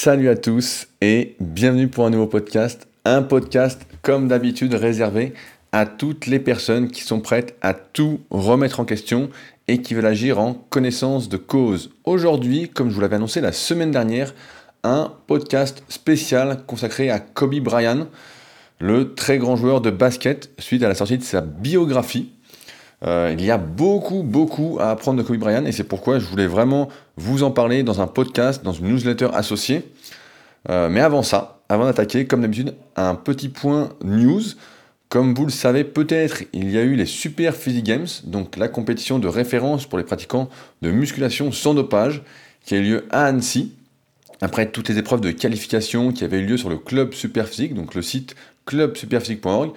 Salut à tous et bienvenue pour un nouveau podcast. Un podcast comme d'habitude réservé à toutes les personnes qui sont prêtes à tout remettre en question et qui veulent agir en connaissance de cause. Aujourd'hui, comme je vous l'avais annoncé la semaine dernière, un podcast spécial consacré à Kobe Bryant, le très grand joueur de basket, suite à la sortie de sa biographie. Euh, il y a beaucoup, beaucoup à apprendre de Kobe Bryant et c'est pourquoi je voulais vraiment vous en parler dans un podcast, dans une newsletter associée. Euh, mais avant ça, avant d'attaquer, comme d'habitude, un petit point news. Comme vous le savez peut-être, il y a eu les Super Physique Games, donc la compétition de référence pour les pratiquants de musculation sans dopage, qui a eu lieu à Annecy, après toutes les épreuves de qualification qui avaient eu lieu sur le Club Superphysique, donc le site clubsuperphysique.org.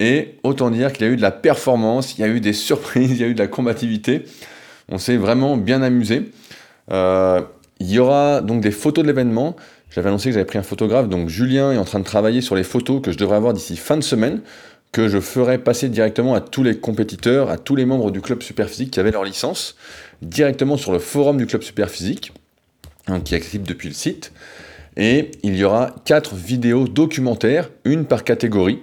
Et autant dire qu'il y a eu de la performance, il y a eu des surprises, il y a eu de la combativité. On s'est vraiment bien amusé. Euh, il y aura donc des photos de l'événement. J'avais annoncé que j'avais pris un photographe, donc Julien est en train de travailler sur les photos que je devrais avoir d'ici fin de semaine, que je ferai passer directement à tous les compétiteurs, à tous les membres du club Superphysique qui avaient leur licence, directement sur le forum du club Superphysique, hein, qui est accessible depuis le site. Et il y aura quatre vidéos documentaires, une par catégorie,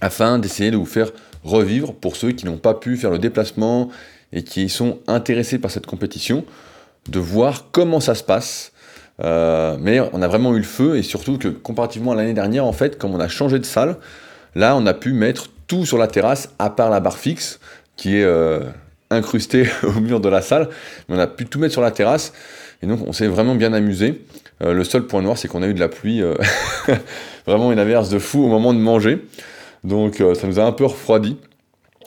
afin d'essayer de vous faire revivre pour ceux qui n'ont pas pu faire le déplacement et qui sont intéressés par cette compétition, de voir comment ça se passe. Euh, mais on a vraiment eu le feu et surtout que comparativement à l'année dernière, en fait, comme on a changé de salle, là on a pu mettre tout sur la terrasse à part la barre fixe qui est euh, incrustée au mur de la salle, mais on a pu tout mettre sur la terrasse et donc on s'est vraiment bien amusé. Euh, le seul point noir, c'est qu'on a eu de la pluie, vraiment une averse de fou au moment de manger. Donc euh, ça nous a un peu refroidi.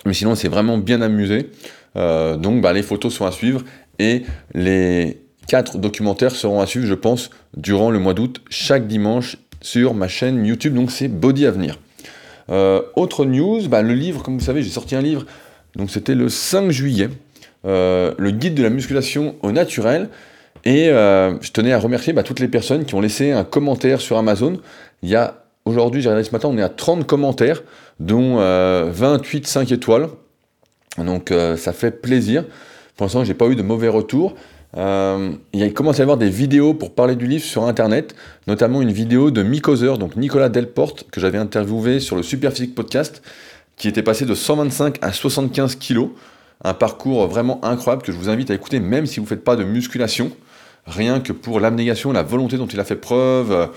Mais sinon, c'est vraiment bien amusé. Euh, donc bah, les photos sont à suivre et les quatre documentaires seront à suivre, je pense, durant le mois d'août, chaque dimanche sur ma chaîne YouTube. Donc c'est Body Avenir. Euh, autre news, bah, le livre, comme vous savez, j'ai sorti un livre. Donc c'était le 5 juillet. le guide de la musculation au naturel. Et je tenais à remercier bah, toutes les personnes qui ont laissé un commentaire sur Amazon. Il y a Aujourd'hui, j'ai regardé ce matin, on est à 30 commentaires, dont 28 euh, 5 étoiles. Donc euh, ça fait plaisir. Pour l'instant, j'ai pas eu de mauvais retours. Euh, il commence à y avoir des vidéos pour parler du livre sur internet, notamment une vidéo de Mick donc Nicolas Delporte, que j'avais interviewé sur le Superphysique Podcast, qui était passé de 125 à 75 kilos. Un parcours vraiment incroyable que je vous invite à écouter, même si vous ne faites pas de musculation. Rien que pour l'abnégation, la volonté dont il a fait preuve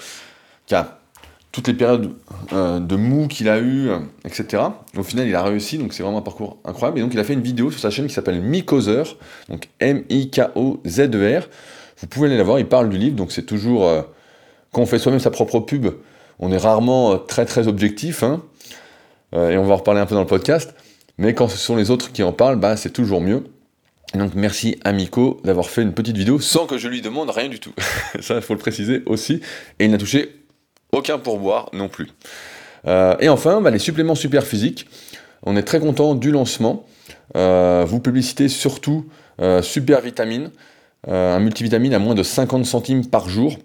toutes les périodes euh, de mou qu'il a eu, euh, etc. Au final, il a réussi, donc c'est vraiment un parcours incroyable. Et donc, il a fait une vidéo sur sa chaîne qui s'appelle Mikozer, donc M-I-K-O-Z-E-R. Vous pouvez aller la voir, il parle du livre, donc c'est toujours. Euh, quand on fait soi-même sa propre pub, on est rarement très très objectif, hein. et on va en reparler un peu dans le podcast. Mais quand ce sont les autres qui en parlent, bah, c'est toujours mieux. donc merci à Miko d'avoir fait une petite vidéo sans que je lui demande rien du tout. Ça, il faut le préciser aussi. Et il n'a touché aucun pourboire non plus. Euh, et enfin, bah, les suppléments super physiques. On est très content du lancement. Euh, vous publicitez surtout euh, Super Vitamine, un multivitamine à moins de 50 centimes par jour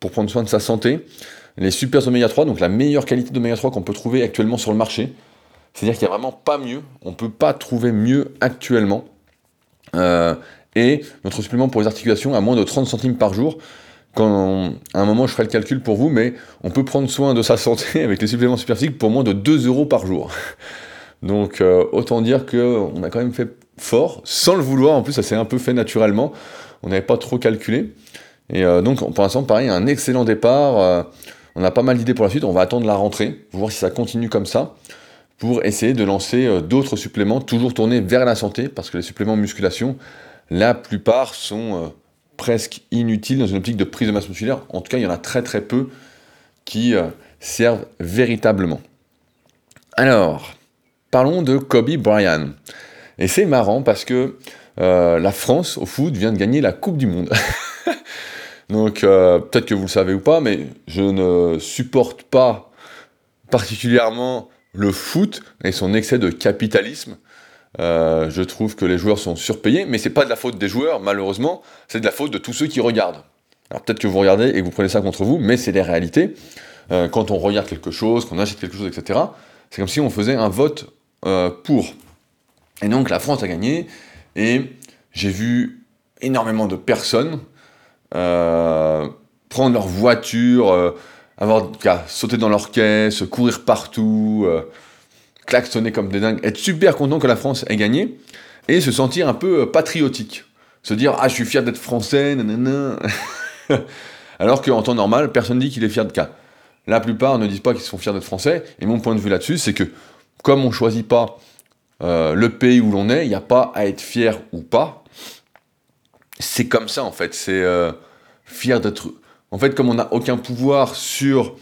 pour prendre soin de sa santé. Les Super Oméga 3, donc la meilleure qualité d'Oméga 3 qu'on peut trouver actuellement sur le marché. C'est-à-dire qu'il n'y a vraiment pas mieux. On ne peut pas trouver mieux actuellement. et notre supplément pour les articulations à moins de 30 centimes par jour quand à un moment je ferai le calcul pour vous, mais on peut prendre soin de sa santé avec les suppléments superphysiques pour moins de 2 euros par jour. Donc euh, autant dire qu'on a quand même fait fort, sans le vouloir, en plus ça s'est un peu fait naturellement, on n'avait pas trop calculé. Et euh, donc pour l'instant pareil, un excellent départ, euh, on a pas mal d'idées pour la suite, on va attendre la rentrée, voir si ça continue comme ça, pour essayer de lancer d'autres suppléments, toujours tournés vers la santé, parce que les suppléments musculation, la plupart sont presque inutile dans une optique de prise de masse musculaire. En tout cas, il y en a très très peu qui euh, servent véritablement. Alors, parlons de Kobe Bryant. Et c'est marrant parce que euh, la France au foot vient de gagner la Coupe du Monde. Donc euh, peut-être que vous le savez ou pas, mais je ne supporte pas particulièrement le foot et son excès de capitalisme. Euh, je trouve que les joueurs sont surpayés, mais c'est pas de la faute des joueurs, malheureusement, c'est de la faute de tous ceux qui regardent. Alors peut-être que vous regardez et vous prenez ça contre vous, mais c'est les réalités. Euh, quand on regarde quelque chose, qu'on achète quelque chose, etc., c'est comme si on faisait un vote euh, pour. Et donc la France a gagné, et j'ai vu énormément de personnes prendre leur voiture, avoir sauter dans leur caisse, courir partout, klaxonner comme des dingues, être super content que la France ait gagné, et se sentir un peu euh, patriotique. Se dire Ah, je suis fier d'être français, nanana. Alors qu'en temps normal, personne ne dit qu'il est fier de cas. La plupart ne disent pas qu'ils sont fiers d'être français, et mon point de vue là-dessus, c'est que comme on ne choisit pas le pays où l'on est, il n'y a pas à être fier ou pas. C'est comme ça en fait, c'est fier d'être en fait, comme on n'a aucun pouvoir sur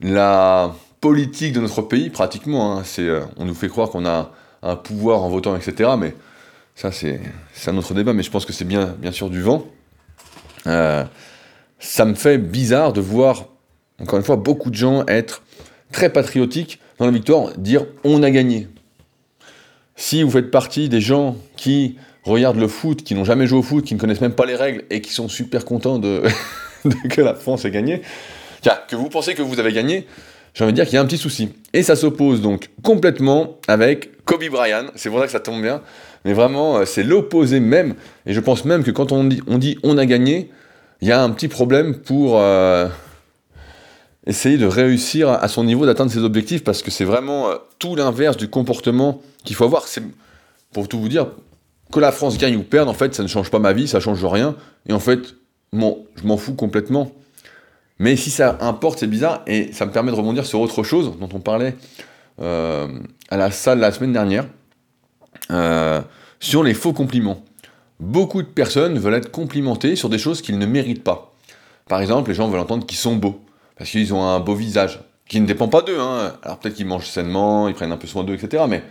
la politique de notre pays, pratiquement, hein, euh, on nous fait croire qu'on a un pouvoir en votant, etc. Mais ça, c'est un autre débat, mais je pense que c'est bien, bien sûr du vent. Euh, ça me fait bizarre de voir, encore une fois, beaucoup de gens être très patriotiques dans la victoire, dire on a gagné. Si vous faites partie des gens qui regardent le foot, qui n'ont jamais joué au foot, qui ne connaissent même pas les règles et qui sont super contents de, que la France ait gagné, que vous pensez que vous avez gagné, j'ai envie de dire qu'il y a un petit souci. Et ça s'oppose donc complètement avec Kobe Bryant, c'est pour ça que ça tombe bien, mais vraiment euh, c'est l'opposé même, et je pense même que quand on dit on, a gagné, il y a un petit problème pour euh, essayer de réussir à son niveau, d'atteindre ses objectifs, parce que c'est vraiment euh, tout l'inverse du comportement qu'il faut avoir. C'est, pour tout vous dire, que la France gagne ou perde, en fait, ça ne change pas ma vie, ça change rien, et en fait, je m'en fous complètement. Mais si ça importe, c'est bizarre, et ça me permet de rebondir sur autre chose dont on parlait euh, à la salle la semaine dernière, euh, sur les faux compliments. Beaucoup de personnes veulent être complimentées sur des choses qu'ils ne méritent pas. Par exemple, les gens veulent entendre qu'ils sont beaux, parce qu'ils ont un beau visage, qui ne dépend pas d'eux. Hein. Alors peut-être qu'ils mangent sainement, ils prennent un peu soin d'eux, etc. Mais la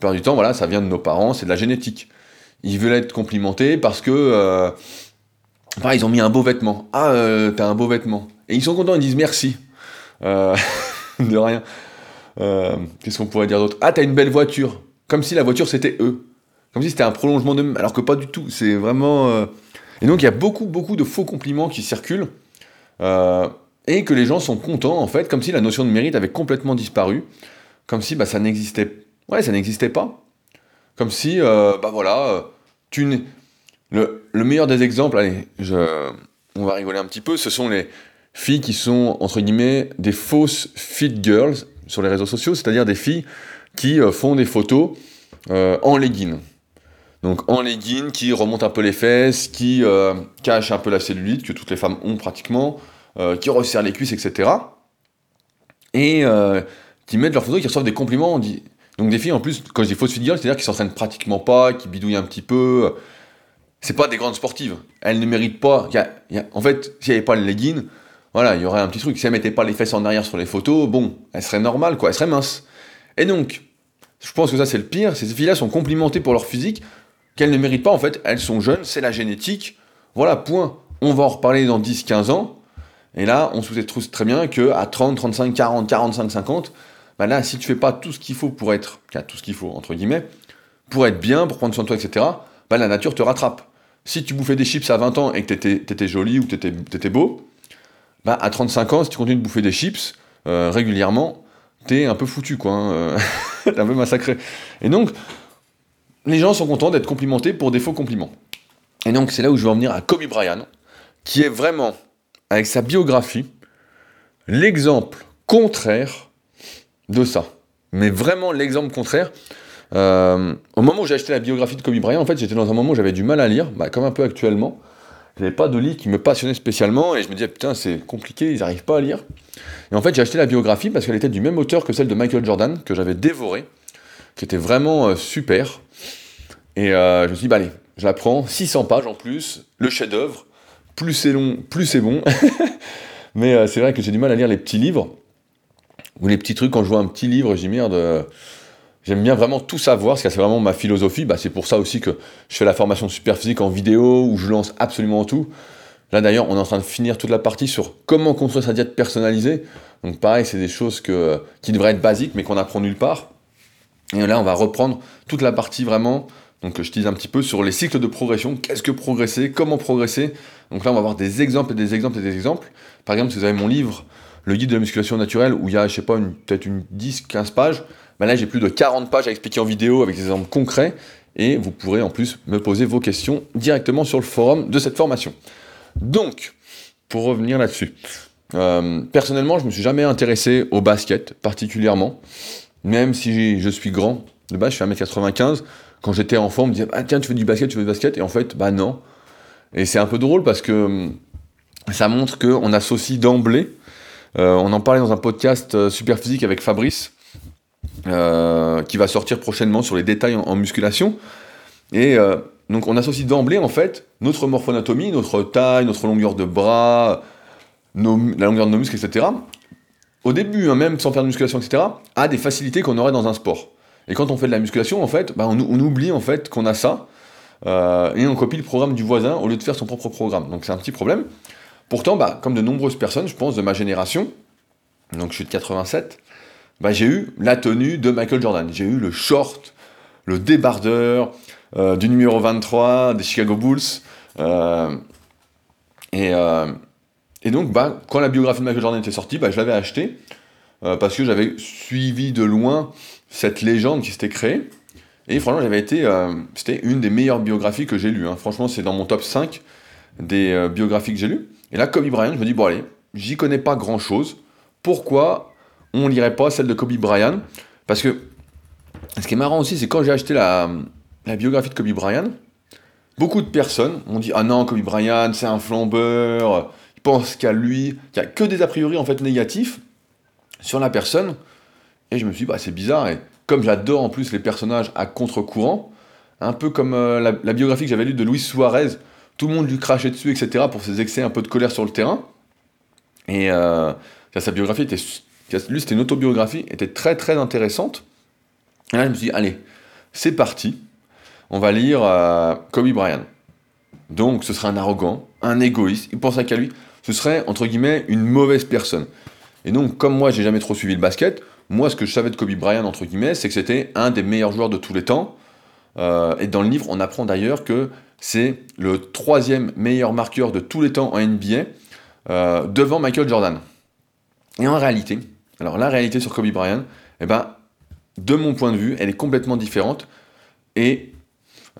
plupart du temps, voilà, ça vient de nos parents, c'est de la génétique. Ils veulent être complimentés parce que euh, ils ont mis un beau vêtement. Ah, t'as un beau vêtement. Et ils sont contents, ils disent merci. Euh, de rien. Euh, qu'est-ce qu'on pourrait dire d'autre? Ah, t'as une belle voiture. Comme si la voiture c'était eux. Comme si c'était un prolongement d'eux, alors que pas du tout. C'est vraiment. Et donc il y a beaucoup, beaucoup de faux compliments qui circulent. et que les gens sont contents, en fait, comme si la notion de mérite avait complètement disparu. Comme si bah, ça n'existait. Ouais, ça n'existait pas. Comme si, bah voilà, tu n'es le, meilleur des exemples, allez, on va rigoler un petit peu, ce sont les filles qui sont, entre guillemets, des fausses fit girls sur les réseaux sociaux, c'est-à-dire des filles qui euh, font des photos euh, en legging. Donc en legging, qui remontent un peu les fesses, qui euh, cachent un peu la cellulite que toutes les femmes ont pratiquement, qui resserrent les cuisses, etc. Et qui mettent leurs photos, qui reçoivent des compliments. Donc des filles, en plus, quand je dis fausses fit girls, c'est-à-dire qui s'entraînent pratiquement pas, qui bidouillent un petit peu, c'est pas des grandes sportives. Elles ne méritent pas. en fait, s'il n'y avait pas le legging, voilà, il y aurait un petit truc. Si elles mettaient pas les fesses en arrière sur les photos, bon, elles seraient normales, quoi, elles seraient minces. Et donc, je pense que ça c'est le pire. Ces filles-là sont complimentées pour leur physique, qu'elles ne méritent pas en fait. Elles sont jeunes, c'est la génétique. Voilà, point. On va en reparler dans 10-15 ans. Et là, on se sait très bien que à 30, 35, 40, 45, 50, bah là, si tu fais pas tout ce qu'il faut pour être, tout ce qu'il faut entre guillemets, pour être bien, pour prendre soin de toi, etc. Bah la nature te rattrape. Si tu bouffais des chips à 20 ans et que tu étais joli ou que tu étais beau, bah à 35 ans, si tu continues de bouffer des chips euh, régulièrement, t'es un peu foutu, quoi. Hein, euh, t'es un peu massacré. Et donc, les gens sont contents d'être complimentés pour des faux compliments. Et donc, c'est là où je veux en venir à Kobe Bryant, qui est vraiment, avec sa biographie, l'exemple contraire de ça. Mais vraiment l'exemple contraire. Euh, au moment où j'ai acheté la biographie de Kobe Bryant, en fait, j'étais dans un moment où j'avais du mal à lire, bah, comme un peu actuellement. J'avais pas de livre qui me passionnait spécialement, et je me disais, putain, c'est compliqué, ils n'arrivent pas à lire. Et en fait, j'ai acheté la biographie parce qu'elle était du même auteur que celle de Michael Jordan, que j'avais dévoré, qui était vraiment euh, super. Et euh, je me suis dit, bah allez, je la prends, 600 pages en plus, le chef-d'œuvre, plus c'est long, plus c'est bon. Mais c'est vrai que j'ai du mal à lire les petits livres, ou les petits trucs, quand je vois un petit livre, dis merde J'aime bien vraiment tout savoir, parce que c'est vraiment ma philosophie. Bah, c'est pour ça aussi que je fais la formation super physique en vidéo, où je lance absolument tout. Là d'ailleurs, on est en train de finir toute la partie sur comment construire sa diète personnalisée. Donc pareil, c'est des choses qui devraient être basiques, mais qu'on apprend nulle part. Et là, on va reprendre toute la partie vraiment, donc je tease un petit peu sur les cycles de progression. Qu'est-ce que progresser? Comment progresser? Donc là, on va avoir des exemples et des exemples et des exemples. Par exemple, si vous avez mon livre, le guide de la musculation naturelle, où il y a, je sais pas, peut-être une 10-15 pages, ben là j'ai plus de 40 pages à expliquer en vidéo avec des exemples concrets et vous pourrez en plus me poser vos questions directement sur le forum de cette formation. Donc, pour revenir là-dessus. Euh, personnellement, je me suis jamais intéressé au basket particulièrement, même si je suis grand. De base, je fais 1m95. Quand j'étais enfant, on me disait ah, tiens, tu fais du basket, tu fais du basket. Et en fait, bah non. Et c'est un peu drôle parce que hum, ça montre qu'on associe d'emblée. Euh, on en parlait dans un podcast euh, super physique avec Fabrice, qui va sortir prochainement sur les détails en, musculation. Et donc, on associe d'emblée, en fait, notre morphonatomie, notre taille, notre longueur de bras, la longueur de nos muscles, etc., au début, hein, même sans faire de musculation, etc., a des facilités qu'on aurait dans un sport. Et quand on fait de la musculation, en fait, bah, on, oublie en fait qu'on a ça, euh, et on copie le programme du voisin au lieu de faire son propre programme. Donc c'est un petit problème. Pourtant, bah, comme de nombreuses personnes, je pense, de ma génération, donc je suis de 87, bah, j'ai eu la tenue de Michael Jordan. J'ai eu le short, le débardeur euh, du numéro 23 des Chicago Bulls. Euh, et, et donc, bah, quand la biographie de Michael Jordan était sortie, bah, je l'avais acheté euh, parce que j'avais suivi de loin cette légende qui s'était créée. Et franchement, j'avais été, euh, c'était une des meilleures biographies que j'ai lues. Hein. Franchement, c'est dans mon top 5 des euh, biographies que j'ai lues. Et là, Kobe Bryant, je me dis, bon allez, j'y connais pas grand-chose. Pourquoi on lirait pas celle de Kobe Bryant Parce que ce qui est marrant aussi, c'est quand j'ai acheté la, biographie de Kobe Bryant, beaucoup de personnes ont dit, ah non, Kobe Bryant, c'est un flambeur pense qu'à lui, qu'il n'y a que des a priori en fait négatifs sur la personne. Et je me suis dit, bah, c'est bizarre. Et comme j'adore en plus les personnages à contre-courant, un peu comme euh, la, biographie que j'avais lue de Luis Suarez, tout le monde lui crachait dessus, etc., pour ses excès un peu de colère sur le terrain. Et euh, sa biographie était. Lui, c'était une autobiographie, était très très intéressante. Et là, je me dit, allez, c'est parti. On va lire euh, Kobe Bryant. Donc, ce sera un arrogant, un égoïste, il pense qu'à lui ce serait, entre guillemets, une mauvaise personne. Et donc, comme moi, j'ai jamais trop suivi le basket, moi, ce que je savais de Kobe Bryant, entre guillemets, c'est que c'était un des meilleurs joueurs de tous les temps. Euh, et dans le livre, on apprend d'ailleurs que c'est le troisième meilleur marqueur de tous les temps en NBA, euh, devant Michael Jordan. Et en réalité, alors la réalité sur Kobe Bryant, eh ben, de mon point de vue, elle est complètement différente. Et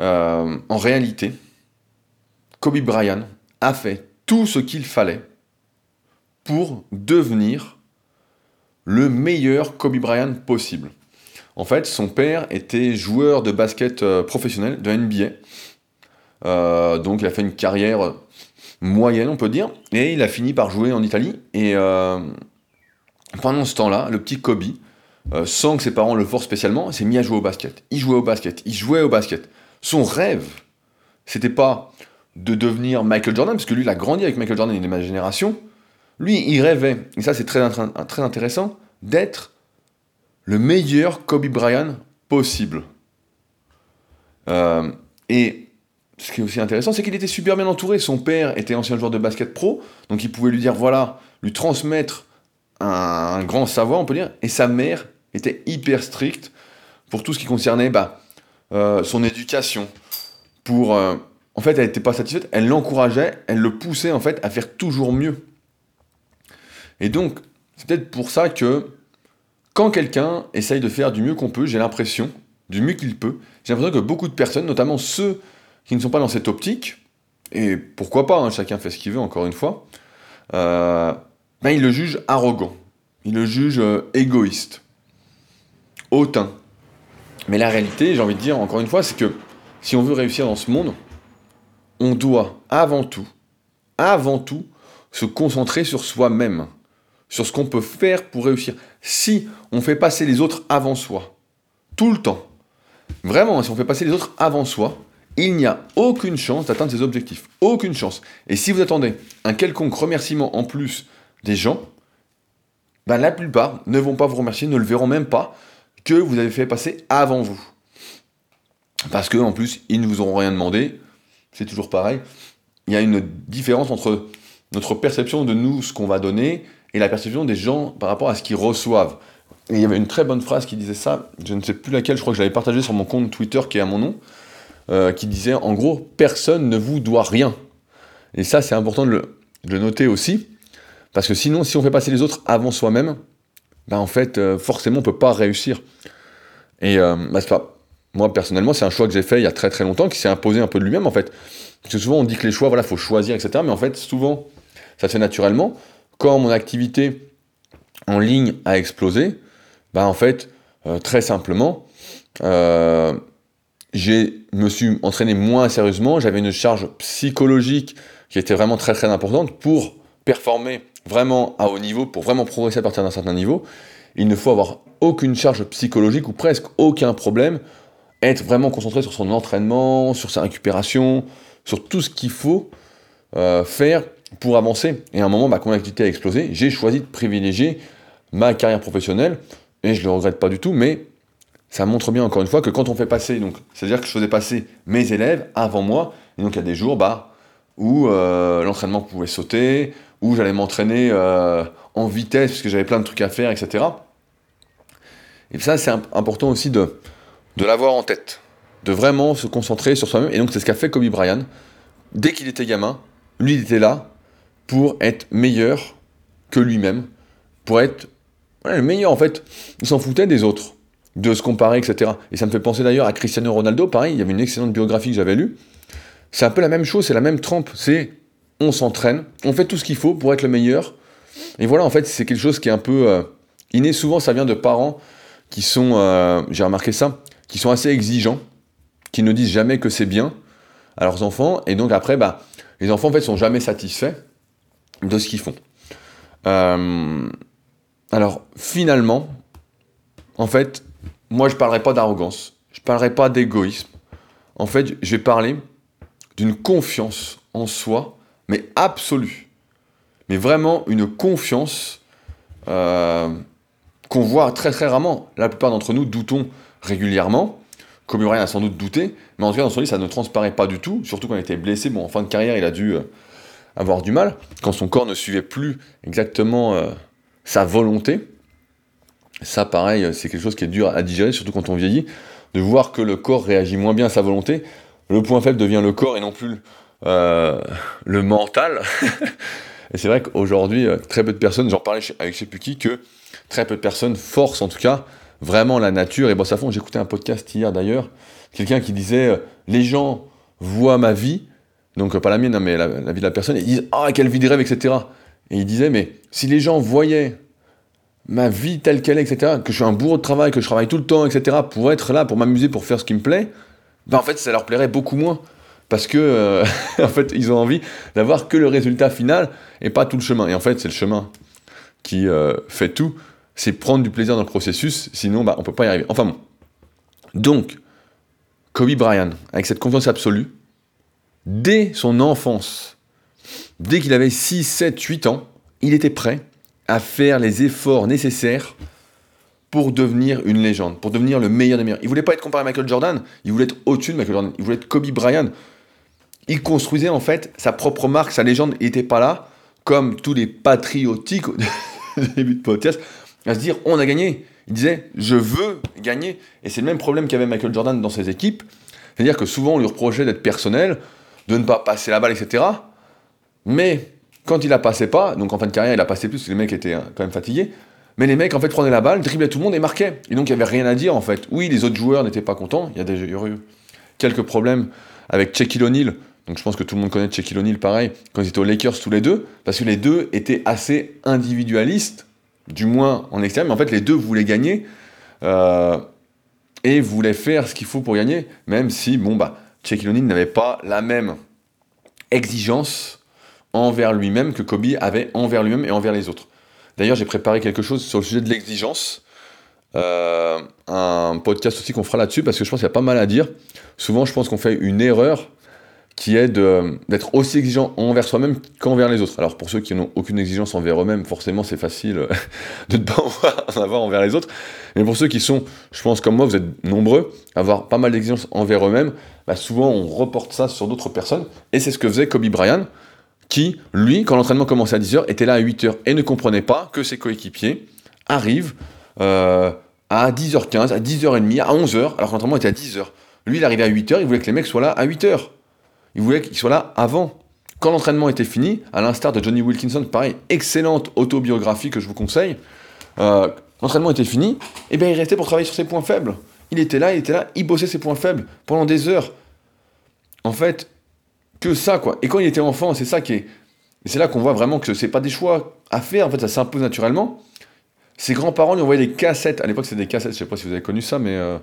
euh, en réalité, Kobe Bryant a fait tout ce qu'il fallait pour devenir le meilleur Kobe Bryant possible. En fait, son père était joueur de basket euh, professionnel de NBA. Euh, donc il a fait une carrière moyenne, on peut dire, et il a fini par jouer en Italie. Et pendant ce temps-là, le petit Kobe, sans que ses parents le forcent spécialement, s'est mis à jouer au basket. Il jouait au basket, il jouait au basket. Son rêve, c'était pas de devenir Michael Jordan, parce que lui, il a grandi avec Michael Jordan, il est de ma génération. Lui, il rêvait, et ça c'est très, très intéressant, d'être le meilleur Kobe Bryant possible. Euh, et ce qui est aussi intéressant, c'est qu'il était super bien entouré. Son père était ancien joueur de basket pro, donc il pouvait lui dire, voilà, lui transmettre un, grand savoir, on peut dire. Et sa mère était hyper stricte pour tout ce qui concernait bah, euh, son éducation, pour euh, en fait, elle n'était pas satisfaite, elle l'encourageait, elle le poussait en fait à faire toujours mieux. Et donc, c'est peut-être pour ça que quand quelqu'un essaye de faire du mieux qu'on peut, j'ai l'impression, du mieux qu'il peut, j'ai l'impression que beaucoup de personnes, notamment ceux qui ne sont pas dans cette optique, et pourquoi pas, hein, chacun fait ce qu'il veut, encore une fois, euh, ben, ils le jugent arrogant, ils le jugent euh, égoïste, hautain. Mais la réalité, j'ai envie de dire, encore une fois, c'est que si on veut réussir dans ce monde, on doit avant tout, avant tout, se concentrer sur soi-même, sur ce qu'on peut faire pour réussir. Si on fait passer les autres avant soi, tout le temps, vraiment, si on fait passer les autres avant soi, il n'y a aucune chance d'atteindre ses objectifs. Aucune chance. Et si vous attendez un quelconque remerciement en plus des gens, ben la plupart ne vont pas vous remercier, ne le verront même pas que vous avez fait passer avant vous. Parce que en plus, ils ne vous auront rien demandé, c'est toujours pareil. Il y a une différence entre notre perception de nous, ce qu'on va donner, et la perception des gens par rapport à ce qu'ils reçoivent. Et il y avait une très bonne phrase qui disait ça, je ne sais plus laquelle, je crois que je l'avais partagée sur mon compte Twitter qui est à mon nom, euh, qui disait en gros, personne ne vous doit rien. Et ça, c'est important de le, noter aussi, parce que sinon, si on fait passer les autres avant soi-même, ben en fait, euh, forcément, on ne peut pas réussir. Et euh, bah, pas, moi, personnellement, c'est un choix que j'ai fait il y a très très longtemps, qui s'est imposé un peu de lui-même, en fait. Parce que souvent, on dit que les choix, voilà, faut choisir, etc. Mais en fait, souvent, Ça se fait naturellement. Quand mon activité en ligne a explosé, bah en fait, euh, très simplement, euh, je me suis entraîné moins sérieusement, j'avais une charge psychologique qui était vraiment très très importante pour performer vraiment à haut niveau, pour vraiment progresser à partir d'un certain niveau. Il ne faut avoir aucune charge psychologique ou presque aucun problème, être vraiment concentré sur son entraînement, sur sa récupération, sur tout ce qu'il faut euh, faire pour avancer. Et à un moment, bah, quand mon activité a explosé, j'ai choisi de privilégier ma carrière professionnelle, et je ne le regrette pas du tout, mais ça montre bien encore une fois que quand on fait passer, donc c'est-à-dire que je faisais passer mes élèves avant moi, et donc il y a des jours bah, où euh, l'entraînement pouvait sauter, où j'allais m'entraîner euh, en vitesse parce que j'avais plein de trucs à faire, etc. Et ça c'est important aussi de, de l'avoir en tête, de vraiment se concentrer sur soi-même, et donc c'est ce qu'a fait Kobe Bryant. Dès qu'il était gamin, lui il était là pour être meilleur que lui-même, pour être le meilleur en fait. Il s'en foutait des autres de se comparer, etc. Et ça me fait penser d'ailleurs à Cristiano Ronaldo, pareil, il y avait une excellente biographie que j'avais lue. C'est un peu la même chose, c'est la même trempe. C'est on s'entraîne, on fait tout ce qu'il faut pour être le meilleur. Et voilà, en fait, c'est quelque chose qui est un peu euh, inné. Souvent, ça vient de parents qui sont, euh, j'ai remarqué ça, qui sont assez exigeants, qui ne disent jamais que c'est bien à leurs enfants. Et donc après, bah, les enfants, en fait, sont jamais satisfaits de ce qu'ils font. Euh, alors, finalement, en fait, moi, je ne parlerai pas d'arrogance, je ne parlerai pas d'égoïsme. En fait, je vais parler d'une confiance en soi, mais absolue. Mais vraiment une confiance euh, qu'on voit très très rarement. La plupart d'entre nous doutons régulièrement. Comme rien a sans doute douté, mais en tout cas dans son livre ça ne transparaît pas du tout, surtout quand il était blessé. Bon, en fin de carrière, il a dû euh, avoir du mal, quand son corps ne suivait plus exactement euh, sa volonté. Ça, pareil, c'est quelque chose qui est dur à digérer, surtout quand on vieillit, de voir que le corps réagit moins bien à sa volonté. Le point faible devient le corps et non plus euh, le mental. et c'est vrai qu'aujourd'hui, euh, très peu de personnes, j'en parlais avec je sais que très peu de personnes forcent en tout cas vraiment la nature. Et bon, ça fond, j'écoutais un podcast hier d'ailleurs, quelqu'un qui disait euh, Les gens voient ma vie, donc pas la mienne, hein, mais la, vie de la personne, et ils disent Ah, quelle vie de rêve, etc. Et il disait Mais si les gens voyaient ma vie telle qu'elle est, etc., que je suis un bourreau de travail, que je travaille tout le temps, etc., pour être là, pour m'amuser, pour faire ce qui me plaît, ben en fait, ça leur plairait beaucoup moins. Parce que, euh, en fait, ils ont envie d'avoir que le résultat final et pas tout le chemin. Et en fait, c'est le chemin qui euh, fait tout. C'est prendre du plaisir dans le processus, sinon, bah, on peut pas y arriver. Enfin bon. Donc, Kobe Bryant, avec cette confiance absolue, dès son enfance, dès qu'il avait 6, 7, 8 ans, il était prêt à faire les efforts nécessaires pour devenir une légende, pour devenir le meilleur des meilleurs. Il voulait pas être comparé à Michael Jordan, il voulait être au-dessus de Michael Jordan, il voulait être Kobe Bryant. Il construisait en fait sa propre marque, sa légende n'était pas là, comme tous les patriotiques au début de podcast, à se dire on a gagné. Il disait je veux gagner. Et c'est le même problème qu'avait Michael Jordan dans ses équipes. C'est-à-dire que souvent on lui reprochait d'être personnel, de ne pas passer la balle, etc. Mais quand il la passait pas, donc en fin de carrière, il a passé plus, parce que les mecs étaient hein, quand même fatigués. Mais les mecs, en fait, prenaient la balle, driblaient tout le monde et marquaient. Et donc, il n'y avait rien à dire, en fait. Oui, les autres joueurs n'étaient pas contents. Il y a déjà eu quelques problèmes avec Shaquille O'Neal. Donc, je pense que tout le monde connaît Shaquille O'Neal, pareil, quand ils étaient aux Lakers tous les deux, parce que les deux étaient assez individualistes, du moins en extérieur. Mais en fait, les deux voulaient gagner euh, et voulaient faire ce qu'il faut pour gagner, même si, bon, bah, Shaquille O'Neal n'avait pas la même exigence envers lui-même que Kobe avait envers lui-même et envers les autres. D'ailleurs, j'ai préparé quelque chose sur le sujet de l'exigence. Euh, un podcast aussi qu'on fera là-dessus parce que je pense qu'il y a pas mal à dire. Souvent, je pense qu'on fait une erreur qui est d'être aussi exigeant envers soi-même qu'envers les autres. Alors pour ceux qui n'ont aucune exigence envers eux-mêmes, forcément c'est facile de ne pas en avoir envers les autres. Mais pour ceux qui sont, je pense comme moi, vous êtes nombreux à avoir pas mal d'exigences envers eux-mêmes, bah souvent on reporte ça sur d'autres personnes. Et c'est ce que faisait Kobe Bryant qui, lui, quand l'entraînement commençait à 10h, était là à 8h et ne comprenait pas que ses coéquipiers arrivent euh, à 10h15, à 10h30, à 11h, alors que l'entraînement était à 10h. Lui, il arrivait à 8h, il voulait que les mecs soient là à 8h. Il voulait qu'ils soient là avant. Quand l'entraînement était fini, à l'instar de Johnny Wilkinson, pareil, excellente autobiographie que je vous conseille, euh, l'entraînement était fini, et bien il restait pour travailler sur ses points faibles. Il était là, il était là, il bossait ses points faibles pendant des heures. En fait, que ça, quoi. Et quand il était enfant, c'est ça qui est, Et c'est là qu'on voit vraiment que c'est pas des choix à faire, en fait, ça s'impose naturellement. Ses grands-parents lui envoyaient des cassettes. À l'époque, c'était des cassettes, je sais pas si vous avez connu ça, mais euh,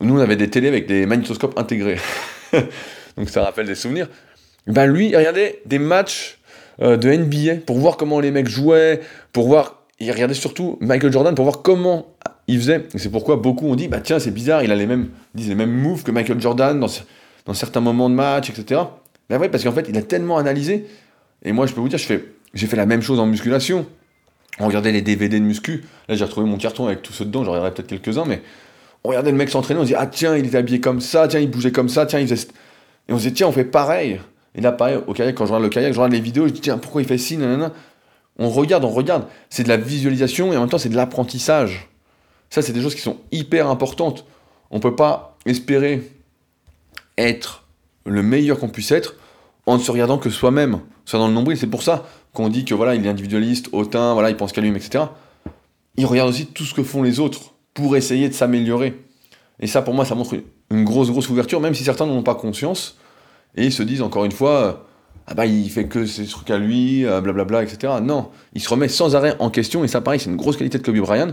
nous, on avait des télés avec des magnétoscopes intégrés. Donc ça rappelle des souvenirs. Ben lui, il regardait des matchs euh, de NBA pour voir comment les mecs jouaient, pour voir. Il regardait surtout Michael Jordan pour voir comment il faisait. C'est pourquoi beaucoup ont dit bah tiens, c'est bizarre, il a les mêmes, les mêmes moves que Michael Jordan dans, dans certains moments de match, etc. Ben oui, parce qu'en fait, il a tellement analysé. Et moi, je peux vous dire, je fais, j'ai fait la même chose en musculation. On regardait les DVD de muscu. Là, j'ai retrouvé mon carton avec tout ce dedans, j'en regarderai peut-être quelques-uns, mais on regardait le mec s'entraîner, on se dit, ah tiens, il était habillé comme ça, tiens, il bougeait comme ça, tiens, il faisait. Et on se dit, tiens, on fait pareil. Et là, pareil, au kayak, quand je regarde le kayak, je regarde les vidéos, je dis, tiens, pourquoi il fait ci. On regarde, on regarde. C'est de la visualisation et en même temps, c'est de l'apprentissage. Ça, c'est des choses qui sont hyper importantes. On ne peut pas espérer être le meilleur qu'on puisse être en ne se regardant que soi-même, soit dans le nombril. C'est pour ça qu'on dit que voilà, il est individualiste, hautain, voilà, il pense qu'à lui, etc. Il regarde aussi tout ce que font les autres pour essayer de s'améliorer. Et ça, pour moi, ça montre une grosse, grosse ouverture, même si certains n'en ont pas conscience, et ils se disent encore une fois, ah bah il fait que ces trucs à lui, euh, blablabla, etc. Non, il se remet sans arrêt en question, et ça, pareil, c'est une grosse qualité de Kobe Bryant,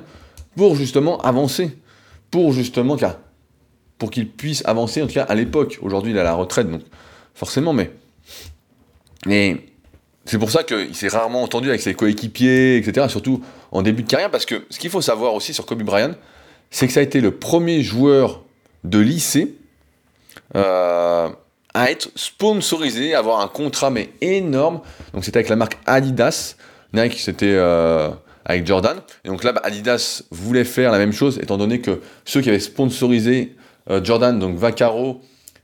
pour justement avancer, pour justement, pour qu'il puisse avancer, en tout cas à l'époque. Aujourd'hui, il est à la retraite, donc forcément, mais. Mais c'est pour ça qu'il s'est rarement entendu avec ses coéquipiers, etc., surtout en début de carrière, parce que ce qu'il faut savoir aussi sur Kobe Bryant, c'est que ça a été le premier joueur de lycée euh, à être sponsorisé, avoir un contrat mais énorme. Donc c'était avec la marque Adidas. Nike, c'était euh, avec Jordan. Et donc là, bah, Adidas voulait faire la même chose, étant donné que ceux qui avaient sponsorisé euh, Jordan, donc Vaccaro,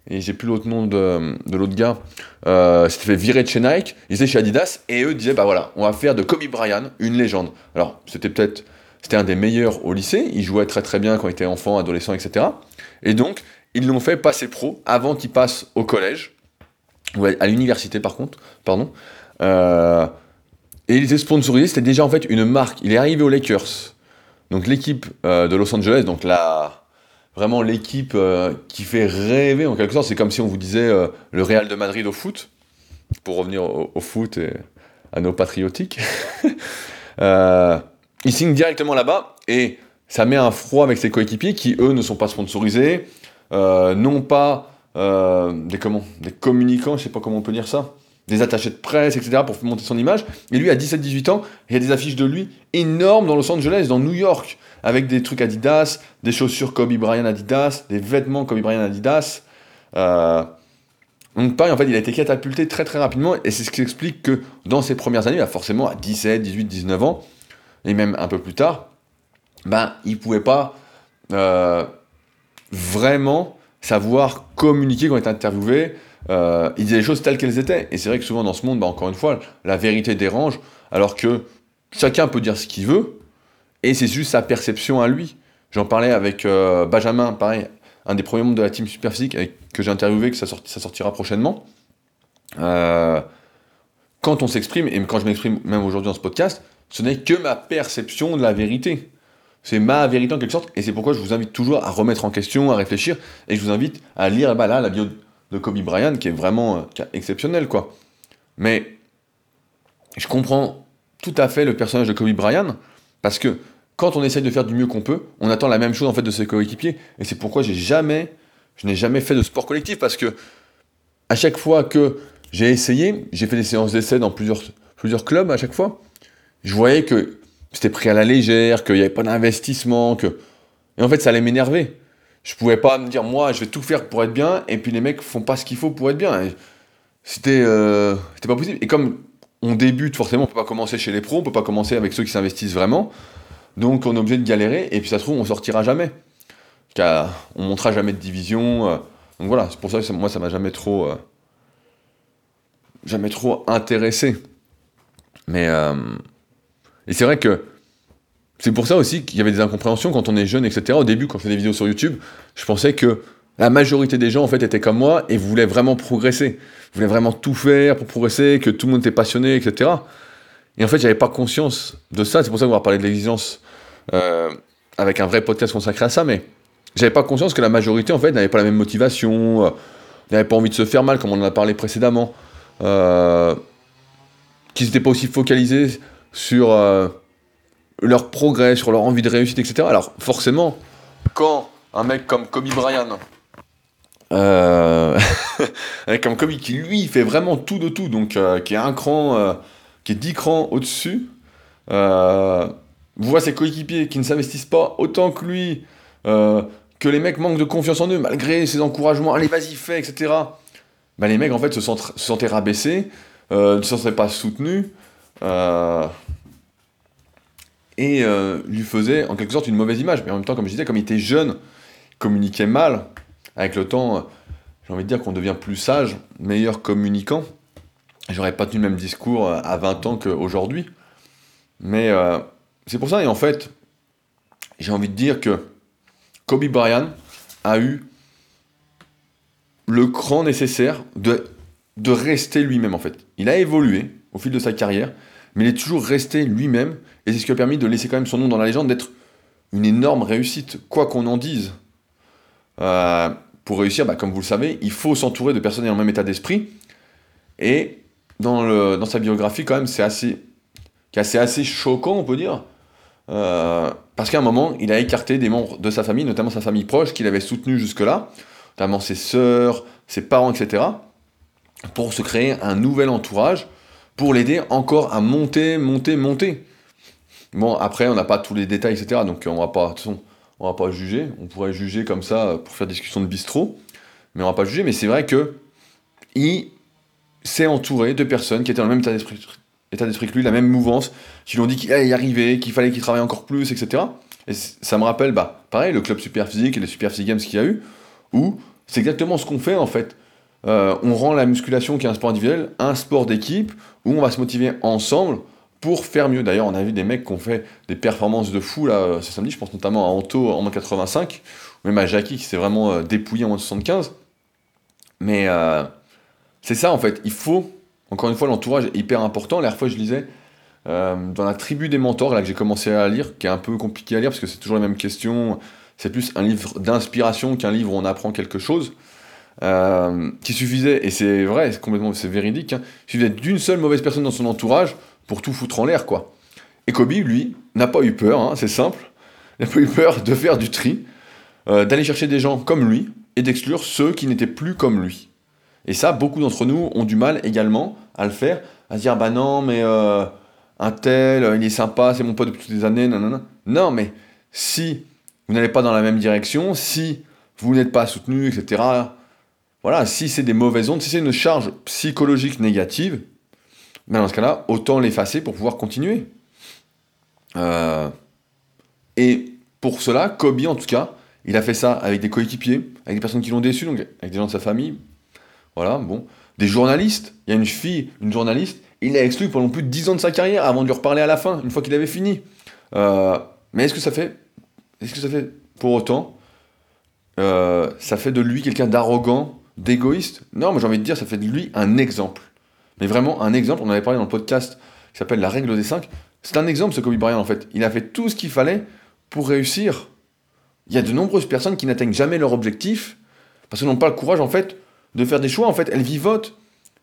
et j'ai plus l'autre nom de, l'autre gars, euh, s'était fait virer de chez Nike, ils étaient chez Adidas, et eux disaient, bah voilà, on va faire de Kobe Bryant une légende. Alors, c'était peut-être, c'était un des meilleurs au lycée, il jouait très très bien quand il était enfant, adolescent, etc. Et donc, ils l'ont fait passer pro avant qu'il passe au collège, à l'université par contre, pardon. Euh, et il était sponsorisé, c'était déjà en fait une marque. Il est arrivé aux Lakers, donc l'équipe euh, de Los Angeles, donc la vraiment l'équipe euh, qui fait rêver en quelque sorte. C'est comme si on vous disait le Real de Madrid au foot, pour revenir au, foot et à nos patriotiques. il signe directement là-bas et ça met un froid avec ses coéquipiers qui, eux, ne sont pas sponsorisés, non pas des, comment, des communicants, je sais pas comment on peut dire ça, des attachés de presse, etc., pour monter son image. Et lui, à 17-18 ans, il y a des affiches de lui énormes dans Los Angeles, dans New York, avec des trucs Adidas, des chaussures Kobe Bryant Adidas, des vêtements Kobe Bryant Adidas. Euh, donc pareil, en fait, il a été catapulté très très rapidement, et c'est ce qui explique que dans ses premières années, bah, forcément à 17, 18, 19 ans, et même un peu plus tard, ben, il pouvait pas euh, vraiment savoir communiquer quand il était interviewé, euh, il disait les choses telles qu'elles étaient. Et c'est vrai que souvent dans ce monde, bah, encore une fois, la vérité dérange, alors que chacun peut dire ce qu'il veut, et c'est juste sa perception à lui. J'en parlais avec euh, Benjamin, pareil, un des premiers membres de la team Superphysique que j'ai interviewé, que ça, ça, sortira prochainement. Euh, quand on s'exprime, et quand je m'exprime même aujourd'hui dans ce podcast, ce n'est que ma perception de la vérité. C'est ma vérité en quelque sorte, et c'est pourquoi je vous invite toujours à remettre en question, à réfléchir, et je vous invite à lire bah là, la bio de Kobe Bryant qui est vraiment euh, exceptionnel quoi. Mais je comprends tout à fait le personnage de Kobe Bryant parce que quand on essaye de faire du mieux qu'on peut, on attend la même chose en fait de ses coéquipiers et c'est pourquoi j'ai jamais je n'ai jamais fait de sport collectif parce que à chaque fois que j'ai essayé, j'ai fait des séances d'essai dans plusieurs plusieurs clubs à chaque fois, je voyais que c'était pris à la légère, qu'il n'y avait pas d'investissement, que et en fait ça allait m'énerver. Je pouvais pas me dire moi je vais tout faire pour être bien et puis les mecs font pas ce qu'il faut pour être bien. C'était euh, pas possible. Et comme on débute forcément on peut pas commencer chez les pros on peut pas commencer avec ceux qui s'investissent vraiment. Donc on est obligé de galérer et puis ça se trouve on sortira jamais. Car on montera jamais de division euh. donc voilà c'est pour ça que moi ça m'a jamais trop euh, jamais trop intéressé. Mais et c'est vrai que c'est pour ça aussi qu'il y avait des incompréhensions quand on est jeune, etc. Au début, quand je faisais des vidéos sur YouTube, je pensais que la majorité des gens, en fait, étaient comme moi et voulaient vraiment progresser. Voulaient vraiment tout faire pour progresser, que tout le monde était passionné, etc. Et en fait, j'avais pas conscience de ça. C'est pour ça qu'on va parler de l'exigence euh, avec un vrai podcast consacré à ça. Mais j'avais pas conscience que la majorité, en fait, n'avait pas la même motivation, euh, n'avait pas envie de se faire mal, comme on en a parlé précédemment. Euh, qu'ils n'étaient pas aussi focalisés sur euh, leur progrès, sur leur envie de réussite, etc. Alors forcément, quand un mec comme Kobe Bryant, euh, comme Kobe qui lui fait vraiment tout de tout, donc euh, qui est un cran, qui est dix crans au-dessus, voit ses coéquipiers qui ne s'investissent pas autant que lui, que les mecs manquent de confiance en eux malgré ses encouragements, allez vas-y fais, etc. Bah, les mecs en fait se, se sentaient rabaissés, ne se sentaient pas soutenus. Euh, et euh, lui faisait en quelque sorte une mauvaise image. Mais en même temps, comme je disais, comme il était jeune, il communiquait mal. Avec le temps, j'ai envie de dire qu'on devient plus sage, meilleur communicant. J'aurais pas tenu le même discours à 20 ans qu'aujourd'hui. Mais euh, c'est pour ça, et en fait, j'ai envie de dire que Kobe Bryant a eu le cran nécessaire de, de rester lui-même, en fait. Il a évolué au fil de sa carrière, mais il est toujours resté lui-même, et c'est ce qui a permis de laisser quand même son nom dans la légende, d'être une énorme réussite, quoi qu'on en dise. Euh, pour réussir, bah, comme vous le savez, il faut s'entourer de personnes ayant le même état d'esprit, et dans, sa biographie, quand même, c'est assez, choquant, on peut dire, euh, parce qu'à un moment, il a écarté des membres de sa famille, notamment sa famille proche, qu'il avait soutenu jusque-là, notamment ses sœurs, ses parents, etc., pour se créer un nouvel entourage, pour l'aider encore à monter, monter, monter. Bon, après, on n'a pas tous les détails, etc. Donc, on va pas, de toute façon, on va pas juger. On pourrait juger comme ça pour faire discussion de bistrot, mais on va pas juger. Mais c'est vrai que il s'est entouré de personnes qui étaient dans le même état d'esprit, que lui, la même mouvance, qui lui ont dit qu'il allait y arriver, qu'il fallait qu'il travaille encore plus, etc. Et ça me rappelle, bah, pareil, le club super physique et les super physique games qu'il y a eu, où c'est exactement ce qu'on fait en fait. Euh, on rend la musculation, qui est un sport individuel, un sport d'équipe où on va se motiver ensemble pour faire mieux. D'ailleurs, on a vu des mecs qui ont fait des performances de fou là euh, ce samedi. Je pense notamment à Anto en moins 85, ou même à Jackie qui s'est vraiment euh, dépouillé en moins 75. Mais c'est ça en fait. Il faut, encore une fois, l'entourage est hyper important. La dernière fois, je lisais dans la tribu des mentors, là que j'ai commencé à lire, qui est un peu compliqué à lire parce que c'est toujours les mêmes questions. C'est plus un livre d'inspiration qu'un livre où on apprend quelque chose. Euh, qui suffisait, et c'est vrai, c'est complètement c'est véridique, hein, il suffisait d'une seule mauvaise personne dans son entourage pour tout foutre en l'air, quoi. Et Kobe, lui, n'a pas eu peur, hein, c'est simple, n'a pas eu peur de faire du tri, euh, d'aller chercher des gens comme lui, et d'exclure ceux qui n'étaient plus comme lui. Et ça, beaucoup d'entre nous ont du mal également à le faire, à dire, bah non, mais euh, un tel, il est sympa, c'est mon pote depuis toutes les années, nanana. Non, mais si vous n'allez pas dans la même direction, si vous n'êtes pas soutenu, etc., voilà, si c'est des mauvaises ondes, si c'est une charge psychologique négative, ben dans ce cas-là, autant l'effacer pour pouvoir continuer. Euh, et pour cela, Kobe, en tout cas, il a fait ça avec des coéquipiers, avec des personnes qui l'ont déçu, donc avec des gens de sa famille. Voilà, bon. Des journalistes. Il y a une fille, une journaliste, il l'a exclu pendant plus de 10 ans de sa carrière avant de lui reparler à la fin, une fois qu'il avait fini. Euh, mais est-ce que ça fait. Est-ce que ça fait pour autant. Euh, ça fait de lui quelqu'un d'arrogant d'égoïste. Non, mais j'ai envie de dire, ça fait de lui un exemple. Mais vraiment un exemple. On avait parlé dans le podcast qui s'appelle La règle des 5. C'est un exemple, ce Kobe Bryant, en fait. Il a fait tout ce qu'il fallait pour réussir. Il y a de nombreuses personnes qui n'atteignent jamais leur objectif parce qu'elles n'ont pas le courage, en fait, de faire des choix. En fait, elles vivotent.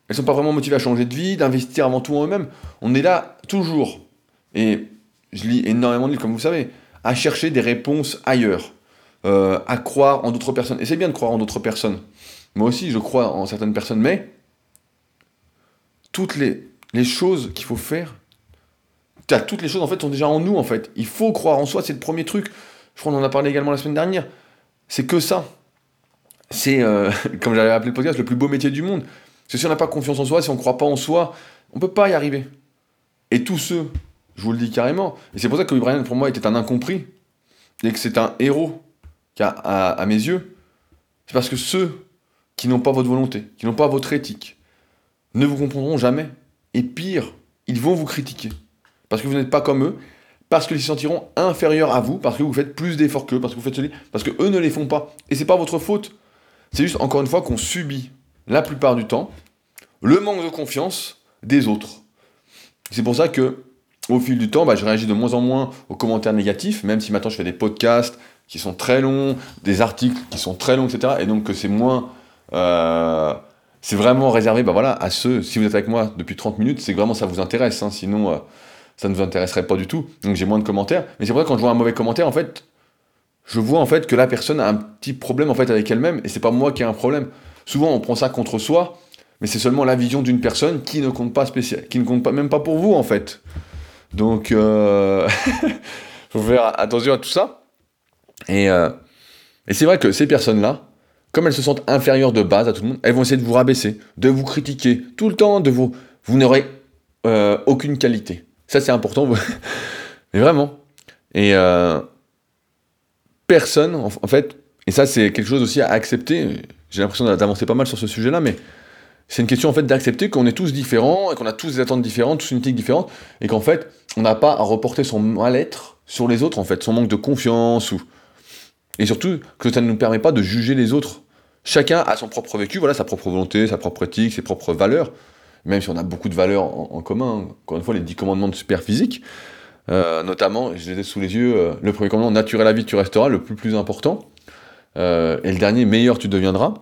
Elles sont pas vraiment motivées à changer de vie, d'investir avant tout en eux-mêmes. On est là toujours. Et je lis énormément de livres, comme vous savez, à chercher des réponses ailleurs. Euh, à croire en d'autres personnes. Et c'est bien de croire en d'autres personnes. Moi aussi, je crois en certaines personnes, mais toutes les, les choses qu'il faut faire, toutes les choses en fait sont déjà en nous en fait. Il faut croire en soi, c'est le premier truc. Je crois qu'on en a parlé également la semaine dernière. C'est que ça. C'est, euh, comme j'avais appelé le podcast, le plus beau métier du monde. Parce que si on n'a pas confiance en soi, si on ne croit pas en soi, on ne peut pas y arriver. Et tous ceux, je vous le dis carrément, et c'est pour ça que Kobe pour moi était un incompris, et que c'est un héros à, à mes yeux, c'est parce que ceux qui n'ont pas votre volonté, qui n'ont pas votre éthique, ne vous comprendront jamais. Et pire, ils vont vous critiquer. Parce que vous n'êtes pas comme eux, parce qu'ils se sentiront inférieurs à vous, parce que vous faites plus d'efforts qu'eux, parce que vous faites ceci, parce que eux ne les font pas. Et c'est pas votre faute. C'est juste, encore une fois, qu'on subit, la plupart du temps, le manque de confiance des autres. C'est pour ça que, au fil du temps, bah, je réagis de moins en moins aux commentaires négatifs, même si maintenant je fais des podcasts qui sont très longs, des articles qui sont très longs, etc. Et donc que c'est moins euh, c'est vraiment réservé bah voilà, à ceux, si vous êtes avec moi depuis 30 minutes, c'est vraiment ça vous intéresse, hein, sinon euh, ça ne vous intéresserait pas du tout. Donc j'ai moins de commentaires. Mais c'est pour ça que quand je vois un mauvais commentaire, en fait, je vois en fait que la personne a un petit problème en fait avec elle-même et c'est pas moi qui ai un problème. Souvent on prend ça contre soi, mais c'est seulement la vision d'une personne qui ne compte pas qui ne compte pas même pas pour vous en fait. Donc euh... faut faire attention à tout ça. Et, euh... et c'est vrai que ces personnes-là, comme elles se sentent inférieures de base à tout le monde, elles vont essayer de vous rabaisser, de vous critiquer tout le temps, de vous, vous n'aurez euh, aucune qualité. Ça c'est important, mais vraiment. Et euh, personne, en, fait, et ça c'est quelque chose aussi à accepter. J'ai l'impression d'avancer pas mal sur ce sujet-là, mais c'est une question en fait d'accepter qu'on est tous différents et qu'on a tous des attentes différentes, tous une éthique différente, et qu'en fait on n'a pas à reporter son mal-être sur les autres en fait, son manque de confiance ou et surtout que ça ne nous permet pas de juger les autres. Chacun a son propre vécu, voilà, sa propre volonté, sa propre éthique, ses propres valeurs, même si on a beaucoup de valeurs en, commun. Encore une fois, les dix commandements de super physique, euh, notamment, je les ai sous les yeux, euh, le premier commandement, naturel la vie, tu resteras, le plus important. Euh, et le dernier, meilleur tu deviendras.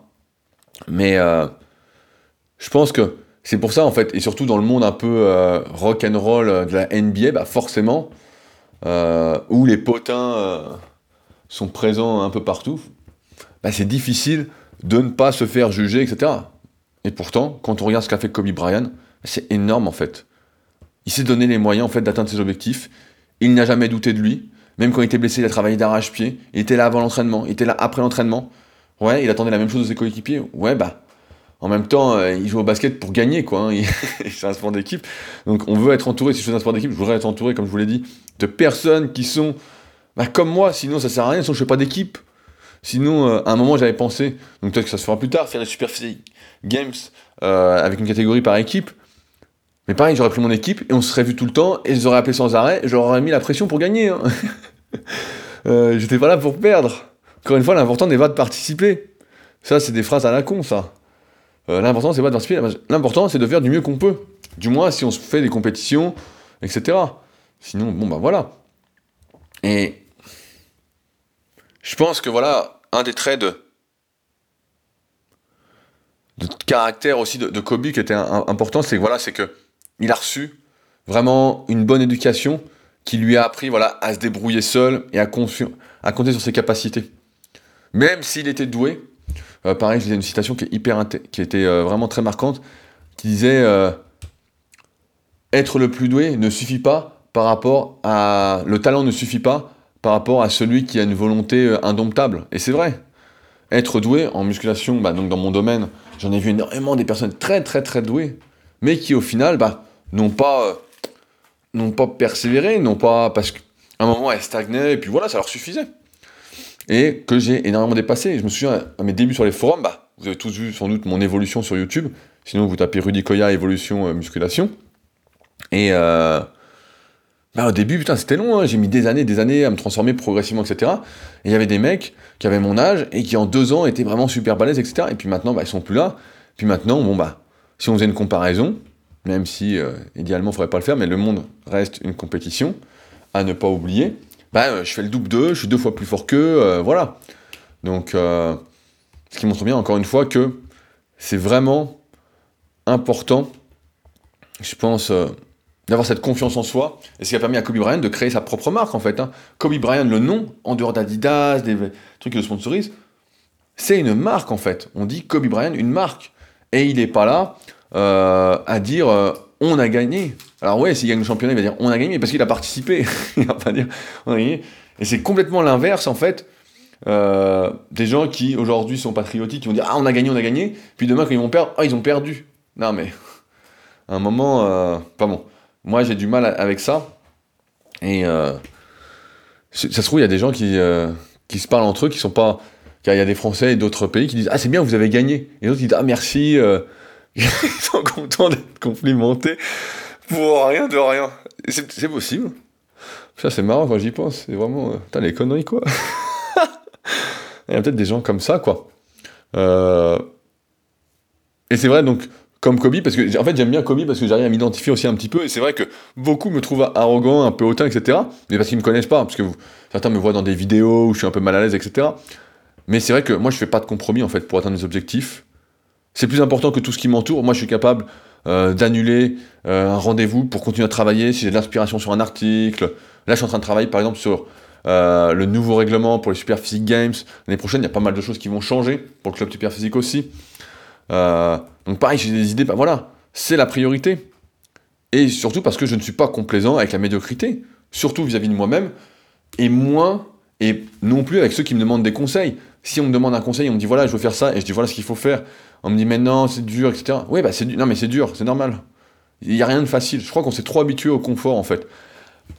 Mais je pense que c'est pour ça, en fait, et surtout dans le monde un peu rock and roll de la NBA, forcément, où les potins sont présents un peu partout, bah c'est difficile de ne pas se faire juger, etc. Et pourtant, quand on regarde ce qu'a fait Kobe Bryant, c'est énorme en fait. Il s'est donné les moyens en fait d'atteindre ses objectifs. Il n'a jamais douté de lui. Même quand il était blessé, il a travaillé d'arrache-pied. Il était là avant l'entraînement, il était là après l'entraînement. Ouais, il attendait la même chose de ses coéquipiers. Ouais, bah, en même temps, euh, il joue au basket pour gagner, quoi. Hein. C'est un sport d'équipe. Donc, on veut être entouré, si je fais un sport d'équipe, je voudrais être entouré, comme je vous l'ai dit, de personnes qui sont bah, comme moi, sinon ça sert à rien, sinon je fais pas d'équipe. Sinon, euh, à un moment, j'avais pensé, donc peut-être que ça se fera plus tard, faire des Super Games euh, avec une catégorie par équipe. Mais pareil, j'aurais pris mon équipe et on se serait vu tout le temps et je les aurais appelés sans arrêt j'aurais mis la pression pour gagner. Hein. euh, J'étais pas là pour perdre. Encore une fois, l'important n'est pas de participer. Ça, c'est des phrases à la con, ça. Euh, l'important, c'est pas de participer. L'important, c'est de faire du mieux qu'on peut. Du moins, si on se fait des compétitions, etc. Sinon, bon, bah voilà. Et je pense que voilà, un des traits de, caractère aussi de, Kobe qui était important, c'est voilà, que il a reçu vraiment une bonne éducation qui lui a appris voilà, à se débrouiller seul et à, compter sur ses capacités. Même s'il était doué, euh, pareil, je disais une citation qui était euh, vraiment très marquante, qui disait euh, Être le plus doué ne suffit pas par rapport à... Le talent ne suffit pas par rapport à celui qui a une volonté euh, indomptable. Et c'est vrai. Être doué en musculation, bah, donc dans mon domaine, j'en ai vu énormément des personnes très très très douées, mais qui au final bah, n'ont pas, euh, pas persévéré, n'ont pas parce qu'à un moment elles stagnaient et puis voilà, ça leur suffisait. Et que j'ai énormément dépassé. Je me souviens à mes débuts sur les forums, bah, vous avez tous vu sans doute mon évolution sur YouTube. Sinon vous tapez Rudy Koya évolution euh, musculation. Et bah, au début, putain, c'était long, hein. j'ai mis des années, des années à me transformer progressivement, etc. Et il y avait des mecs qui avaient mon âge et qui en deux ans étaient vraiment super balèzes, etc. Et puis maintenant, bah, ils sont plus là. Puis maintenant, bon, bah, si on faisait une comparaison, même si euh, idéalement, il faudrait pas le faire, mais le monde reste une compétition à ne pas oublier, bah, euh, je fais le double d'eux, je suis deux fois plus fort qu'eux, euh, voilà. Donc, ce qui montre bien, encore une fois, que c'est vraiment important, je pense d'avoir cette confiance en soi, et ce qui a permis à Kobe Bryant de créer sa propre marque en fait. Hein. Kobe Bryant, le nom, en dehors d'Adidas, des trucs qui le sponsorisent, c'est une marque en fait. On dit Kobe Bryant, une marque. Et il n'est pas là euh, à dire euh, on a gagné. Alors ouais, s'il gagne le championnat, il va dire on a gagné parce qu'il a participé. il va pas dire on a gagné. Et c'est complètement l'inverse en fait. Euh, des gens qui aujourd'hui sont patriotiques, qui vont dire ah on a gagné, on a gagné, puis demain quand ils vont perdre, ah ils ont perdu. Non mais à un moment, pas bon. Moi, j'ai du mal avec ça. Et euh, ça se trouve, il y a des gens qui, euh, qui se parlent entre eux, qui sont pas. Car il y a des Français et d'autres pays qui disent Ah, c'est bien, vous avez gagné. Et d'autres, disent Ah, merci. Euh. ils sont contents d'être complimentés pour rien de rien. C'est possible. Ça, c'est marrant quand j'y pense. C'est vraiment. Putain, les conneries, quoi. il y a peut-être des gens comme ça, quoi. Et c'est vrai, donc, comme Kobe, parce que en fait j'aime bien Kobe parce que j'arrive à m'identifier aussi un petit peu, et c'est vrai que beaucoup me trouvent arrogant, un peu hautain, etc. Mais parce qu'ils me connaissent pas, parce que certains me voient dans des vidéos où je suis un peu mal à l'aise, etc. Mais c'est vrai que moi je fais pas de compromis en fait pour atteindre mes objectifs. C'est plus important que tout ce qui m'entoure. Moi, je suis capable euh, d'annuler euh, un rendez-vous pour continuer à travailler si j'ai de l'inspiration sur un article. Là, je suis en train de travailler, par exemple, sur euh, le nouveau règlement pour les Super Physique Games. L'année prochaine, il y a pas mal de choses qui vont changer pour le club Super Physique aussi. Donc, pareil, j'ai des idées. Bah voilà, c'est la priorité. Et surtout parce que je ne suis pas complaisant avec la médiocrité, surtout vis-à-vis de moi-même, et moins, et non plus avec ceux qui me demandent des conseils. Si on me demande un conseil, on me dit voilà, je veux faire ça, et je dis voilà ce qu'il faut faire, on me dit mais non, c'est dur, etc. Oui, bah c'est non, mais c'est dur, c'est normal. Il n'y a rien de facile. Je crois qu'on s'est trop habitué au confort en fait.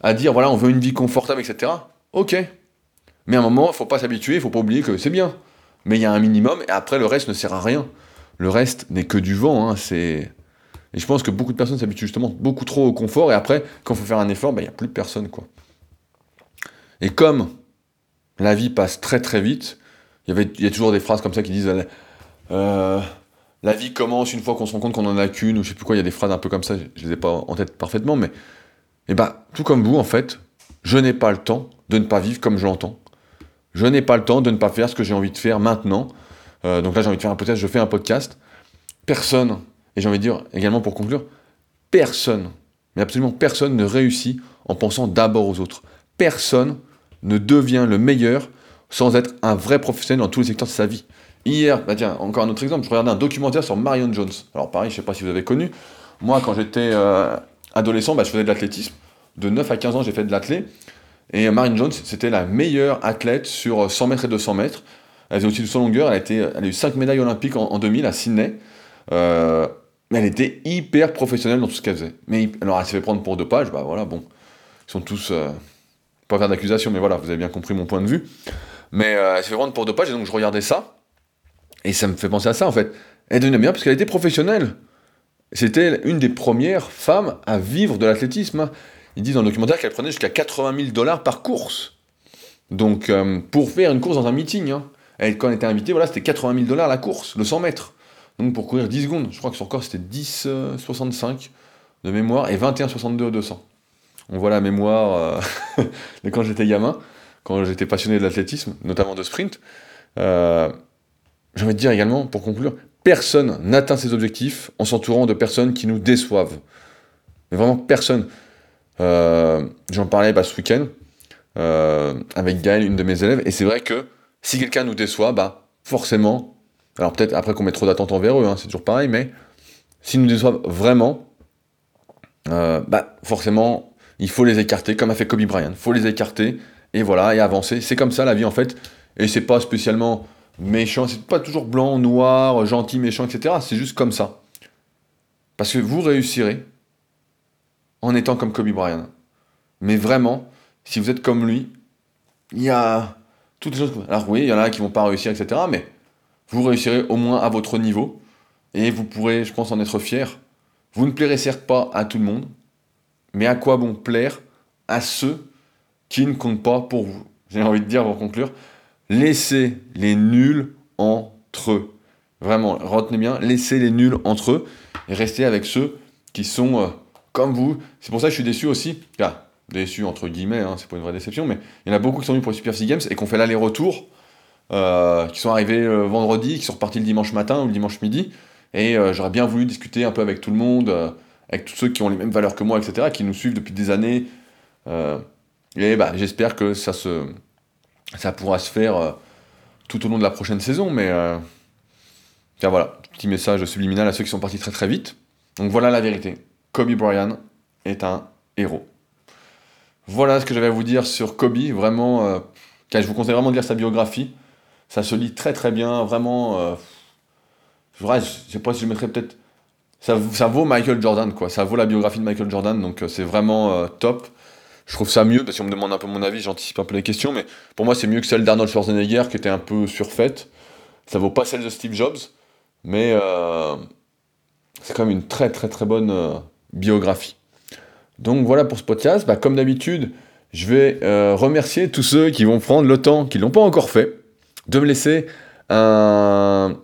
À dire voilà, on veut une vie confortable, etc. Ok. Mais à un moment, il faut pas s'habituer, il faut pas oublier que c'est bien. Mais il y a un minimum, et après le reste ne sert à rien. Le reste n'est que du vent, hein, c'est. Et je pense que beaucoup de personnes s'habituent justement beaucoup trop au confort, et après, quand il faut faire un effort, bah, il n'y a plus de personne, quoi. Et comme la vie passe très très vite, il y, a toujours des phrases comme ça qui disent euh, la vie commence une fois qu'on se rend compte qu'on en a qu'une, ou je sais plus quoi, il y a des phrases un peu comme ça, je les ai pas en tête parfaitement, mais eh bah, tout comme vous, en fait, je n'ai pas le temps de ne pas vivre comme je l'entends. Je n'ai pas le temps de ne pas faire ce que j'ai envie de faire maintenant. Euh, donc là, j'ai envie de faire un podcast, je fais un podcast. Personne, et j'ai envie de dire également pour conclure, personne, mais absolument personne ne réussit en pensant d'abord aux autres. Personne ne devient le meilleur sans être un vrai professionnel dans tous les secteurs de sa vie. Hier, bah tiens, encore un autre exemple, je regardais un documentaire sur Marion Jones. Alors pareil, je sais pas si vous avez connu. Moi, quand j'étais euh, adolescent, bah, je faisais de l'athlétisme. De 9 à 15 ans, j'ai fait de l'athlé. Et Marion Jones, c'était la meilleure athlète sur 100 mètres et 200 mètres. Elle faisait aussi de son longueur. Elle a, eu 5 médailles olympiques en, 2000 à Sydney. Euh, mais elle était hyper professionnelle dans tout ce qu'elle faisait. Mais alors, elle s'est fait prendre pour deux pages. Bah voilà, bon. Ils sont tous. Euh, pas faire d'accusation, mais voilà, vous avez bien compris mon point de vue. Mais elle s'est fait prendre pour deux pages, et donc je regardais ça. Et ça me fait penser à ça, en fait. Elle devenait bien parce qu'elle était professionnelle. C'était une des premières femmes à vivre de l'athlétisme. Ils disent dans le documentaire qu'elle prenait jusqu'à 80 000 dollars par course. Donc, euh, pour faire une course dans un meeting, hein. Elle, quand elle était invitée, voilà, c'était 80 000 dollars la course, le 100 mètres. Donc, pour courir 10 secondes, je crois que son record c'était 10,65 euh, de mémoire et 21,62 200. On voit la mémoire euh, de quand j'étais gamin, quand j'étais passionné de l'athlétisme, notamment de sprint. Euh, j'ai envie de dire également, pour conclure, personne n'atteint ses objectifs en s'entourant de personnes qui nous déçoivent. Mais vraiment personne. Euh, j'en parlais bah, ce week-end euh, avec Gaël, une de mes élèves, et c'est vrai que si quelqu'un nous déçoit, bah forcément, alors peut-être après qu'on met trop d'attentes envers eux, hein, c'est toujours pareil, mais s'ils nous déçoivent vraiment, euh, bah forcément, il faut les écarter, comme a fait Kobe Bryant. Il faut les écarter, et voilà, avancer. C'est comme ça la vie en fait, et c'est pas spécialement méchant, c'est pas toujours blanc, noir, gentil, méchant, etc. C'est juste comme ça. Parce que vous réussirez en étant comme Kobe Bryant. Mais vraiment, si vous êtes comme lui, il y a toutes les choses. Alors oui, il y en a qui vont pas réussir, etc. Mais vous réussirez au moins à votre niveau et vous pourrez, je pense, en être fier. Vous ne plairez certes pas à tout le monde, mais à quoi bon plaire à ceux qui ne comptent pas pour vous? J'ai envie de dire pour conclure, laissez les nuls entre eux. Vraiment, retenez bien, laissez les nuls entre eux et restez avec ceux qui sont euh, comme vous. C'est pour ça que je suis déçu aussi. Déçu entre guillemets, hein, c'est pas une vraie déception, mais il y en a beaucoup qui sont venus pour les Super Sea Games et qui ont fait l'aller-retour, euh, qui sont arrivés euh, vendredi, qui sont repartis le dimanche matin ou le dimanche midi. Et j'aurais bien voulu discuter un peu avec tout le monde, avec tous ceux qui ont les mêmes valeurs que moi, etc., qui nous suivent depuis des années. et bah, j'espère que ça se ça pourra se faire euh, tout au long de la prochaine saison, mais euh, voilà, petit message subliminal à ceux qui sont partis très très vite. Donc voilà la vérité. Kobe Bryant est un héros. Voilà ce que j'avais à vous dire sur Kobe. Vraiment, euh, je vous conseille vraiment de lire sa biographie. Ça se lit très très bien. Vraiment, je ne sais pas si je mettrais peut-être. Ça, vaut Michael Jordan, quoi. Ça vaut la biographie de Michael Jordan, donc c'est vraiment top je trouve ça mieux, parce qu'on me demande un peu mon avis, j'anticipe un peu les questions, mais pour moi c'est mieux que celle d'Arnold Schwarzenegger qui était un peu surfaite. Ça vaut pas celle de Steve Jobs, mais euh, c'est quand même une très très très bonne euh, biographie. Donc voilà pour ce podcast. Bah, comme d'habitude, je vais euh, remercier tous ceux qui vont prendre le temps, qui ne l'ont pas encore fait, de me laisser un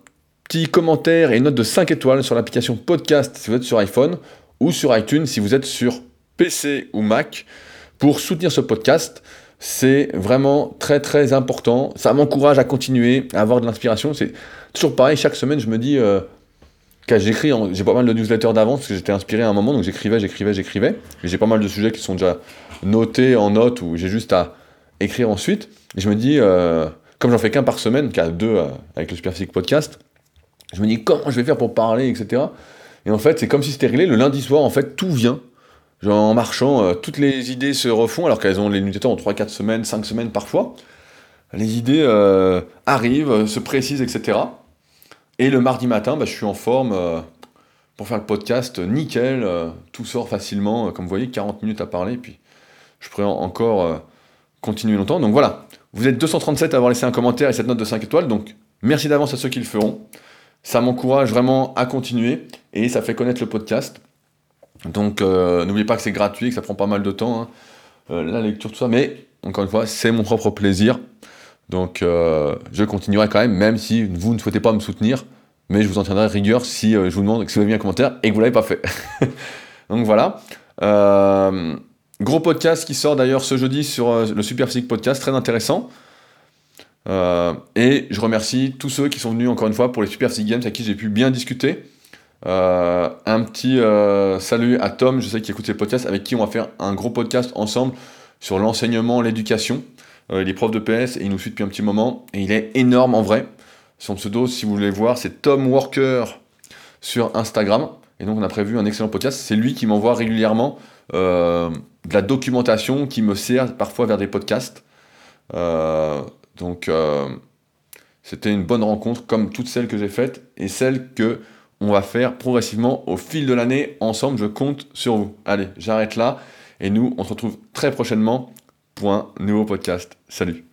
petit commentaire et une note de 5 étoiles sur l'application podcast si vous êtes sur iPhone ou sur iTunes si vous êtes sur PC ou Mac pour soutenir ce podcast. C'est vraiment très très important. Ça m'encourage à continuer, à avoir de l'inspiration. C'est toujours pareil, chaque semaine je me dis, euh, j'écris, j'ai pas mal de newsletters d'avance parce que j'étais inspiré à un moment, donc j'écrivais, j'écrivais, j'écrivais. J'ai pas mal de sujets qui sont déjà notés en notes ou j'ai juste à écrire ensuite. Et je me dis, euh, comme j'en fais qu'un par semaine, qu'à deux euh, avec le Superphysique Podcast, je me dis comment je vais faire pour parler, etc. Et en fait, c'est comme si c'était réglé. Le lundi soir, en fait, tout vient. Genre, en marchant, euh, toutes les idées se refont, alors qu'elles ont les newsletters en 3-4 semaines, 5 semaines parfois. Les idées arrivent, se précisent, etc. Et le mardi matin, bah, je suis en forme pour faire le podcast, nickel, tout sort facilement, comme vous voyez, 40 minutes à parler, puis je pourrais encore continuer longtemps. Donc voilà, vous êtes 237 à avoir laissé un commentaire et cette note de 5 étoiles, donc merci d'avance à ceux qui le feront. Ça m'encourage vraiment à continuer et ça fait connaître le podcast. Donc euh, n'oubliez pas que c'est gratuit, que ça prend pas mal de temps, hein. euh, la lecture, tout ça, mais encore une fois, c'est mon propre plaisir. Donc euh, je continuerai quand même, même si vous ne souhaitez pas me soutenir, mais je vous en tiendrai rigueur si je vous demande si vous avez mis un commentaire et que vous ne l'avez pas fait. Donc voilà. Gros podcast qui sort d'ailleurs ce jeudi sur euh, le Super Physique Podcast, très intéressant. Euh, et je remercie tous ceux qui sont venus encore une fois pour les Super Physique Games avec qui j'ai pu bien discuter. Euh, un petit salut à Tom, je sais qu'il écoute ces podcasts, avec qui on va faire un gros podcast ensemble sur l'enseignement, l'éducation. Il est prof de PS et il nous suit depuis un petit moment. Et il est énorme en vrai. Son pseudo, si vous voulez voir, c'est Tom Worker sur Instagram. Et donc on a prévu un excellent podcast. C'est lui qui m'envoie régulièrement de la documentation qui me sert parfois vers des podcasts. Euh, donc euh, c'était une bonne rencontre comme toutes celles que j'ai faites et celles que on va faire progressivement au fil de l'année ensemble. Je compte sur vous. Allez, j'arrête là et nous on se retrouve très prochainement un nouveau podcast. Salut